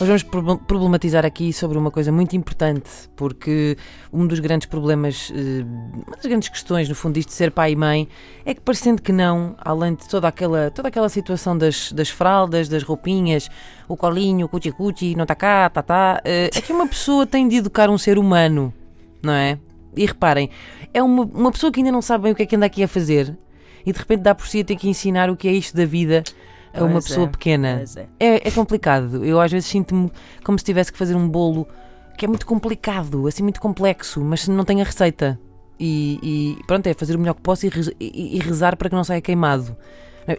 Hoje vamos prob- problematizar aqui sobre uma coisa muito importante, porque um dos grandes problemas, eh, uma das grandes questões, no fundo, disto de ser pai e mãe, é que parecendo que não, além de toda aquela, toda aquela situação das, das fraldas, das roupinhas, o colinho, o cuti-cuti, não está cá, tá, tá, eh, é que uma pessoa tem de educar um ser humano, não é? E reparem, é uma, uma pessoa que ainda não sabe bem o que é que anda aqui a fazer e de repente dá por si a ter que ensinar o que é isto da vida a uma Pois pessoa é, pequena. é. É, é complicado. Eu às vezes sinto-me como se tivesse que fazer um bolo que é muito complicado, assim muito complexo, mas não tenho a receita. E, e pronto, é fazer o melhor que posso e, e- e rezar para que não saia queimado.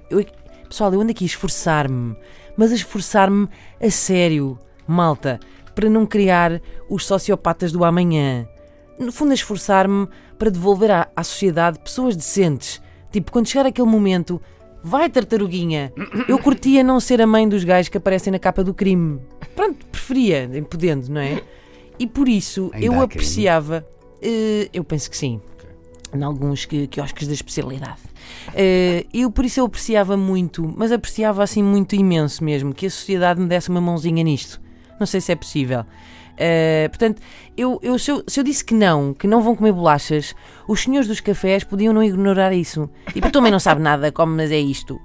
Eu- pessoal, eu ando aqui a esforçar-me, mas a esforçar-me a sério, malta, para não criar os sociopatas do amanhã. No fundo, a esforçar-me para devolver à, à sociedade pessoas decentes. Tipo, quando chegar aquele momento, vai tartaruguinha. Eu curtia não ser a mãe dos gajos que aparecem na capa do crime. Pronto, preferia, podendo, não é? E por isso Ainda eu apreciava. eh, eu penso que sim. Em alguns que, quiosques da especialidade. Eh, eu por isso eu apreciava muito, mas apreciava assim muito imenso mesmo, que a sociedade me desse uma mãozinha nisto. Não sei se é possível. Eh, portanto, eu, eu- se, eu, se eu disse que não, que não vão comer bolachas, os senhores dos cafés podiam não ignorar isso. Tipo, eu também não sabe nada, como, mas é isto.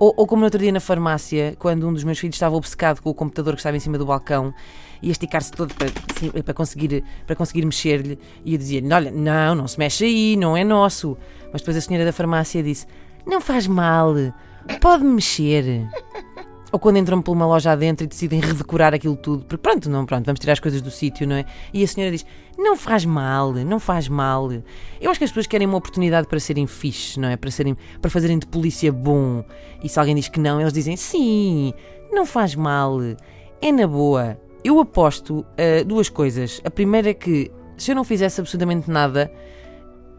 Ou, ou como no outro dia na farmácia, quando um dos meus filhos estava obcecado com o computador que estava em cima do balcão e a esticar-se todo para, assim, para conseguir, para conseguir mexer-lhe, e eu dizia-lhe: Olha, não, não se mexe aí, não é nosso. Mas depois a senhora da farmácia disse: Não faz mal, pode mexer. Ou quando entram por uma loja adentro e decidem redecorar aquilo tudo, porque pronto, não, pronto, vamos tirar as coisas do sítio, não é? E a senhora diz: Não faz mal, não faz mal. Eu acho que as pessoas querem uma oportunidade para serem fixe, não é? Para, serem, para fazerem de polícia bom. E se alguém diz que não, eles dizem: Sim, não faz mal, é na boa. Eu aposto ah, duas coisas. A primeira é que se eu não fizesse absolutamente nada,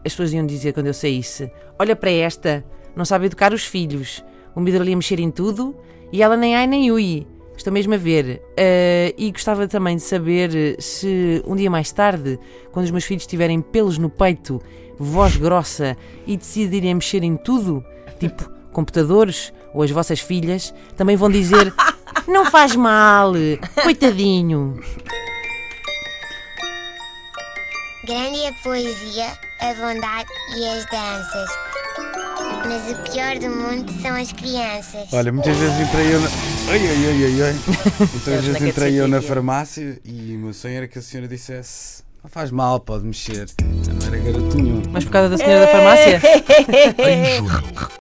as pessoas iam dizer quando eu saísse: Olha para esta, não sabe educar os filhos. O miúdo ali a mexer em tudo e ela nem ai nem ui. Estou mesmo a ver. Ah, e gostava também de saber se um dia mais tarde, quando os meus filhos tiverem pelos no peito, voz grossa e decidirem mexer em tudo, tipo computadores ou as vossas filhas, também vão dizer: Não faz mal, coitadinho. Grande a poesia, a bondade e as danças. Mas o pior do mundo são as crianças. Olha, muitas vezes entrei eu na. Ai, ai, ai, ai, ai. Muitas Sabes vezes que entrei é eu na é? farmácia e o meu sonho era que a senhora dissesse: Não faz mal, pode mexer. Eu não era garoto nenhum. Mas por causa da senhora da farmácia? Junho,